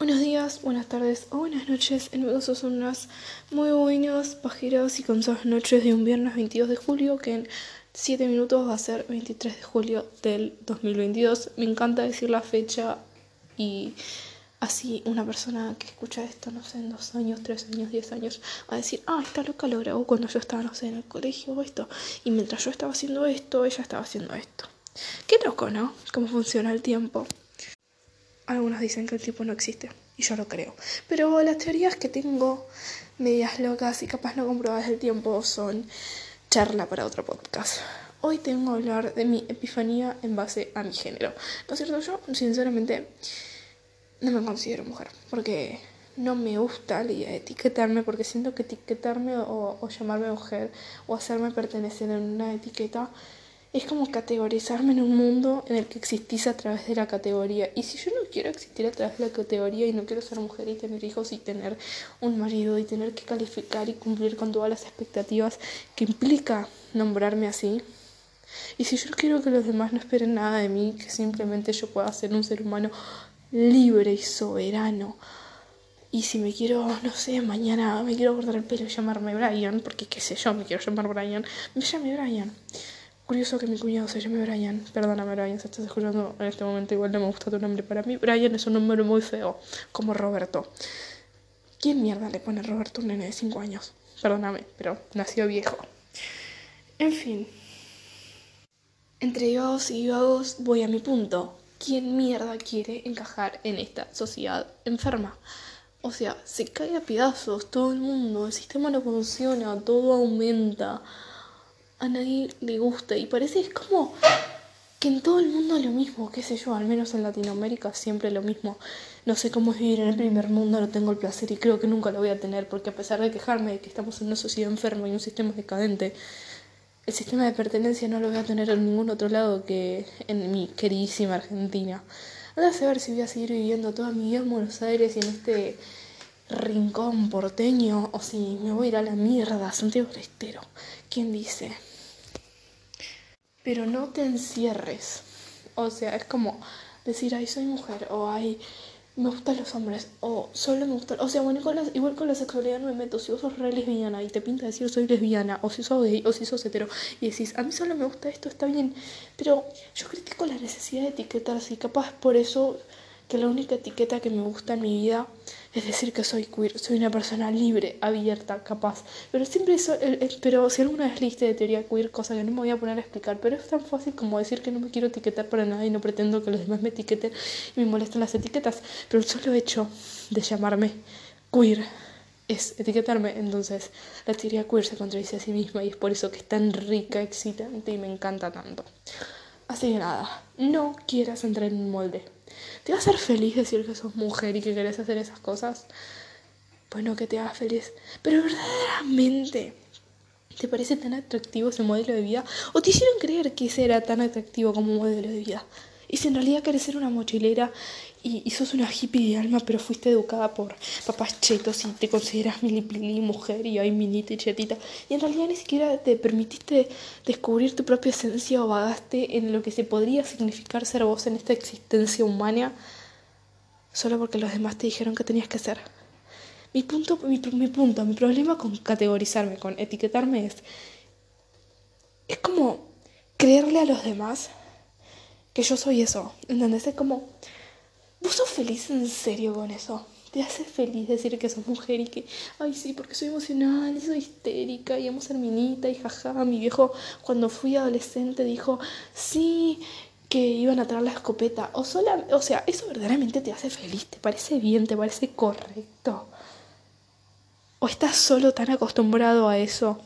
Buenos días, buenas tardes o buenas noches. En mi son unas muy buenas, pajeras y cansadas noches de un viernes 22 de julio, que en 7 minutos va a ser 23 de julio del 2022. Me encanta decir la fecha y así una persona que escucha esto, no sé, en dos años, tres años, diez años, va a decir, ah, esta loca lo grabó cuando yo estaba, no sé, en el colegio o esto. Y mientras yo estaba haciendo esto, ella estaba haciendo esto. Qué loco, ¿no? Cómo funciona el tiempo. Algunos dicen que el tiempo no existe, y yo lo creo. Pero las teorías que tengo, medias locas y capaz no comprobadas del tiempo, son charla para otro podcast. Hoy tengo que hablar de mi epifanía en base a mi género. Por cierto, yo sinceramente no me considero mujer, porque no me gusta la idea de etiquetarme, porque siento que etiquetarme o, o llamarme mujer o hacerme pertenecer en una etiqueta es como categorizarme en un mundo en el que existís a través de la categoría. Y si yo no quiero existir a través de la categoría y no quiero ser mujer y tener hijos y tener un marido y tener que calificar y cumplir con todas las expectativas que implica nombrarme así, y si yo quiero que los demás no esperen nada de mí, que simplemente yo pueda ser un ser humano libre y soberano. Y si me quiero, no sé, mañana me quiero cortar el pelo y llamarme Brian, porque qué sé yo, me quiero llamar Brian, me llame Brian. Curioso que mi cuñado se llame Brian. Perdóname, Brian, si estás escuchando en este momento, igual no me gusta tu nombre. Para mí, Brian es un nombre muy feo, como Roberto. ¿Quién mierda le pone Roberto a un nene de 5 años? Perdóname, pero nació viejo. En fin. Entre vagos y vagos voy a mi punto. ¿Quién mierda quiere encajar en esta sociedad enferma? O sea, se cae a pedazos todo el mundo, el sistema no funciona, todo aumenta a nadie le gusta y parece es como que en todo el mundo lo mismo, qué sé yo, al menos en Latinoamérica siempre lo mismo. No sé cómo es vivir en el primer mundo, no tengo el placer y creo que nunca lo voy a tener, porque a pesar de quejarme de que estamos en una sociedad enferma y un sistema decadente, el sistema de pertenencia no lo voy a tener en ningún otro lado que en mi queridísima Argentina. a saber si voy a seguir viviendo toda mi vida en Buenos Aires y en este rincón porteño o si me voy a ir a la mierda, Santiago del. ¿Quién dice? pero no te encierres. O sea, es como decir, ay, soy mujer, o ay, me gustan los hombres, o solo me gustan. O sea, bueno, igual con la sexualidad no me meto. Si vos sos re lesbiana y te pinta decir soy lesbiana, o si sos gay, o si sos hetero, y decís, a mí solo me gusta esto, está bien. Pero yo critico la necesidad de etiquetarse, y capaz por eso que la única etiqueta que me gusta en mi vida es decir que soy queer, soy una persona libre, abierta, capaz. Pero siempre eso, pero si alguna vez leíste de teoría queer, cosa que no me voy a poner a explicar, pero es tan fácil como decir que no me quiero etiquetar para nada y no pretendo que los demás me etiqueten y me molestan las etiquetas. Pero el solo hecho de llamarme queer es etiquetarme, entonces la teoría queer se contradice a sí misma y es por eso que es tan rica, excitante y me encanta tanto. Así que nada, no quieras entrar en un molde. ¿Te va a hacer feliz decir que sos mujer y que querés hacer esas cosas? Bueno, que te haga feliz. Pero verdaderamente, ¿te parece tan atractivo ese modelo de vida? ¿O te hicieron creer que ese era tan atractivo como modelo de vida? Y si en realidad querés ser una mochilera y, sos una hippie de alma, pero fuiste educada por papás chetos y te consideras milipili mujer y hay minita y chetita, y en realidad ni siquiera te permitiste descubrir tu propia esencia o vagaste en lo que se podría significar ser vos en esta existencia humana, solo porque los demás te dijeron que tenías que ser. Mi punto, mi, mi punto, mi problema con categorizarme, con etiquetarme es, es como creerle a los demás que yo soy eso. ¿Entendés? Es como, vos sos feliz en serio con eso. Te hace feliz decir que sos mujer y que, ay, sí, porque soy emocional y soy histérica y amo ser minita y jaja. Mi viejo, cuando fui adolescente, dijo, sí, que iban a traer la escopeta. O, sola, o sea, eso verdaderamente te hace feliz, te parece bien, te parece correcto. O estás solo tan acostumbrado a eso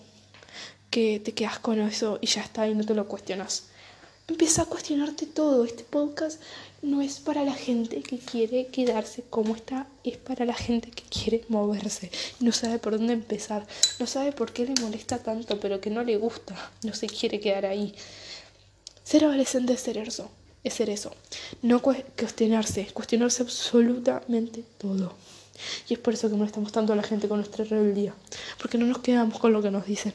que te quedas con eso y ya está y no te lo cuestionas. Empieza a cuestionarte todo. Este podcast no es para la gente que quiere quedarse como está, es para la gente que quiere moverse. No sabe por dónde empezar, no sabe por qué le molesta tanto, pero que no le gusta, no se quiere quedar ahí. Ser adolescente es ser eso, es ser eso. No cuestionarse, cuestionarse absolutamente todo. Y es por eso que molestamos tanto a la gente con nuestra rebeldía, porque no nos quedamos con lo que nos dicen.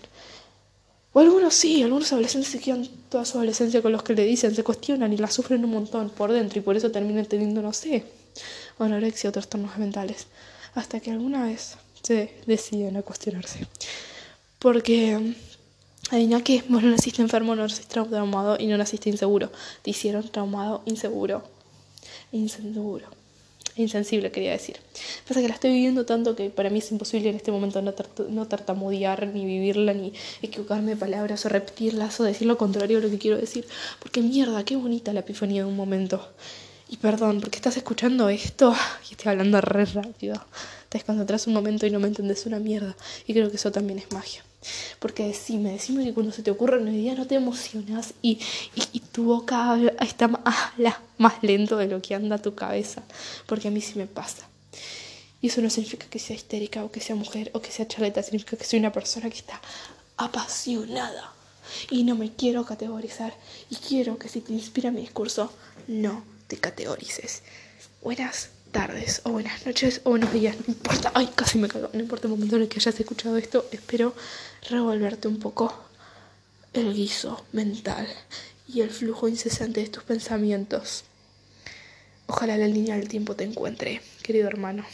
O algunos sí, algunos adolescentes se quedan toda su adolescencia con los que le dicen, se cuestionan y la sufren un montón por dentro y por eso terminan teniendo, no sé, anorexia o trastornos mentales. Hasta que alguna vez se deciden a cuestionarse. Porque, adivina que vos no naciste enfermo, no naciste traumado y no naciste inseguro. Te hicieron traumado, inseguro, inseguro. Insensible, quería decir. Pasa que la estoy viviendo tanto que para mí es imposible en este momento no, no tartamudear, ni vivirla, ni equivocarme de palabras, o repetirlas, o decir lo contrario de lo que quiero decir. Porque mierda, qué bonita la epifanía de un momento. Y perdón, porque estás escuchando esto y estoy hablando re rápido te desconcentras un momento y no me entendés una mierda. Y creo que eso también es magia. Porque decime, decime que cuando se te ocurre una idea no te emocionas y, y, tu boca está más, más lento de lo que anda tu cabeza. Porque a mí sí me pasa. Y eso no significa que sea histérica o que sea mujer o que sea charleta, significa que soy una persona que está apasionada. Y no me quiero categorizar. Y quiero que si te inspira mi discurso, no te categorices. Buenas tardes o buenas noches o buenos días, no importa, ay, casi me cago, no importa el momento en el que hayas escuchado esto, espero revolverte un poco el guiso mental y el flujo incesante de tus pensamientos. Ojalá la línea del tiempo te encuentre, querido hermano.